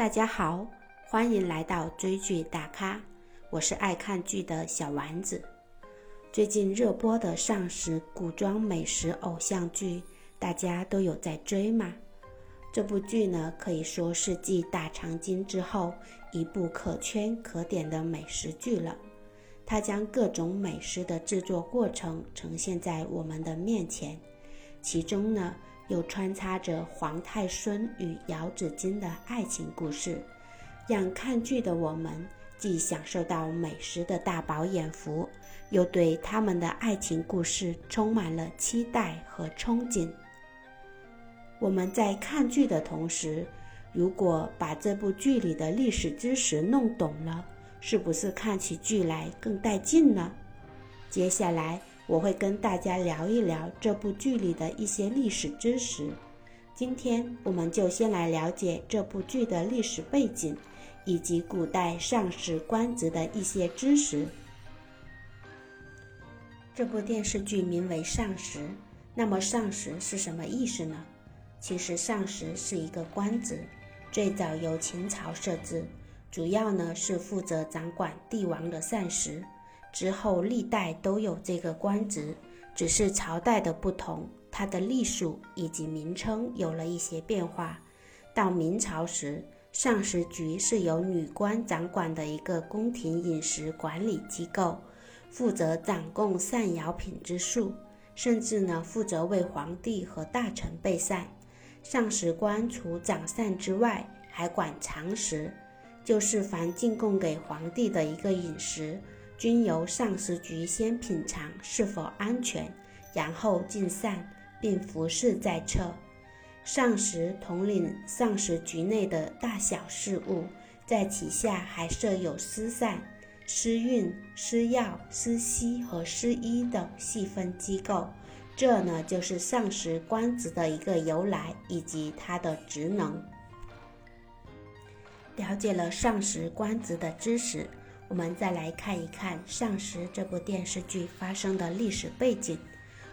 大家好，欢迎来到追剧大咖，我是爱看剧的小丸子。最近热播的上食古装美食偶像剧，大家都有在追吗？这部剧呢，可以说是继《大长今》之后一部可圈可点的美食剧了。它将各种美食的制作过程呈现在我们的面前，其中呢。又穿插着皇太孙与姚子衿的爱情故事，让看剧的我们既享受到美食的大饱眼福，又对他们的爱情故事充满了期待和憧憬。我们在看剧的同时，如果把这部剧里的历史知识弄懂了，是不是看起剧来更带劲呢？接下来。我会跟大家聊一聊这部剧里的一些历史知识。今天我们就先来了解这部剧的历史背景，以及古代上士官职的一些知识。这部电视剧名为《上食》，那么上食是什么意思呢？其实上食是一个官职，最早由秦朝设置，主要呢是负责掌管帝王的膳食。之后历代都有这个官职，只是朝代的不同，它的隶属以及名称有了一些变化。到明朝时，上食局是由女官掌管的一个宫廷饮食管理机构，负责掌控膳肴品质数，甚至呢负责为皇帝和大臣备膳。上食官除掌膳之外，还管常食，就是凡进贡给皇帝的一个饮食。均由上食局先品尝是否安全，然后进膳，并服侍在侧。上食统领上食局内的大小事务，在其下还设有司膳、司运、司药、司息和司医等细分机构。这呢，就是上食官职的一个由来以及它的职能。了解了上食官职的知识。我们再来看一看《上食》这部电视剧发生的历史背景。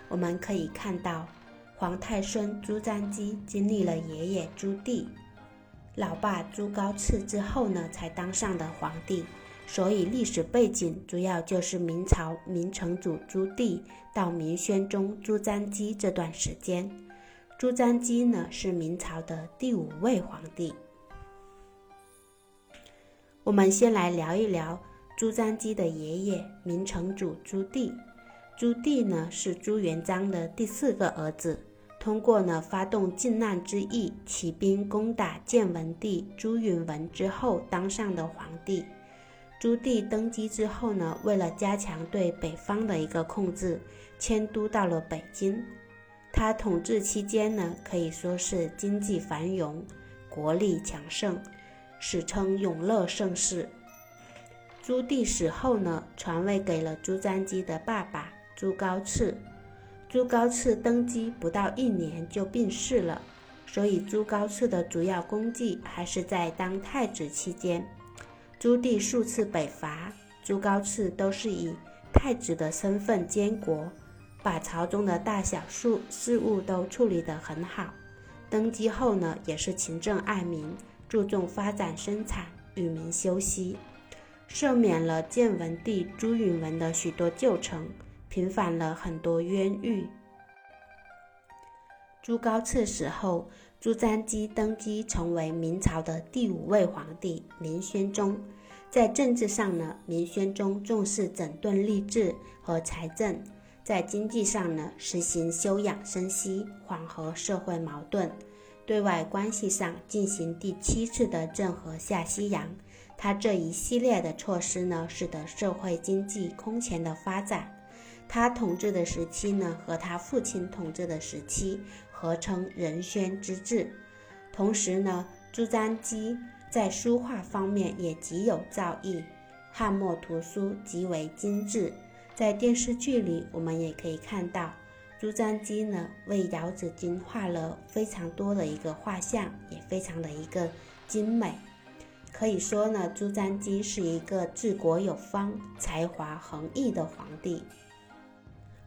我们可以看到，皇太孙朱瞻基经历了爷爷朱棣、老爸朱高炽之后呢，才当上的皇帝。所以历史背景主要就是明朝明成祖朱棣到明宣宗朱瞻基这段时间。朱瞻基呢是明朝的第五位皇帝。我们先来聊一聊朱瞻基的爷爷明成祖朱棣。朱棣呢是朱元璋的第四个儿子，通过呢发动靖难之役，起兵攻打建文帝朱允文之后当上的皇帝。朱棣登基之后呢，为了加强对北方的一个控制，迁都到了北京。他统治期间呢，可以说是经济繁荣，国力强盛。史称永乐盛世。朱棣死后呢，传位给了朱瞻基的爸爸朱高炽。朱高炽登基不到一年就病逝了，所以朱高炽的主要功绩还是在当太子期间。朱棣数次北伐，朱高炽都是以太子的身份监国，把朝中的大小事事务都处理得很好。登基后呢，也是勤政爱民。注重发展生产，与民休息，赦免了建文帝朱允文的许多旧臣，平反了很多冤狱。朱高炽死后，朱瞻基登基，成为明朝的第五位皇帝明宣宗。在政治上呢，明宣宗重视整顿吏治和财政；在经济上呢，实行休养生息，缓和社会矛盾。对外关系上进行第七次的郑和下西洋，他这一系列的措施呢，使得社会经济空前的发展。他统治的时期呢，和他父亲统治的时期合称仁宣之治。同时呢，朱瞻基在书画方面也极有造诣，汉墨图书极为精致。在电视剧里，我们也可以看到。朱瞻基呢，为姚子衿画了非常多的一个画像，也非常的一个精美。可以说呢，朱瞻基是一个治国有方、才华横溢的皇帝。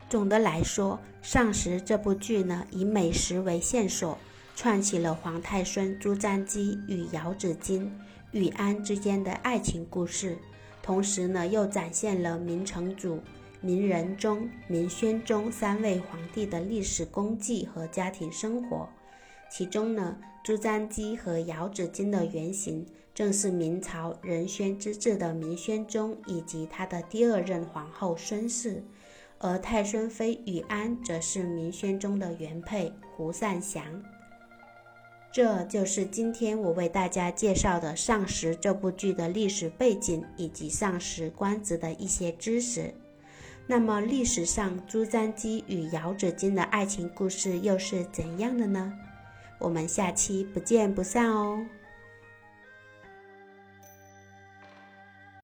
总的来说，《上食》这部剧呢，以美食为线索，串起了皇太孙朱瞻基与姚子衿、与安之间的爱情故事，同时呢，又展现了明成祖、明仁宗、明宣宗三位皇帝的历史功绩和家庭生活。其中呢，朱瞻基和姚子衿的原型正是明朝仁宣之治的明宣宗以及他的第二任皇后孙氏，而太孙妃宇安则是明宣宗的原配胡善祥。这就是今天我为大家介绍的《上实》这部剧的历史背景以及上实官职的一些知识。那么，历史上朱瞻基与姚子衿的爱情故事又是怎样的呢？我们下期不见不散哦。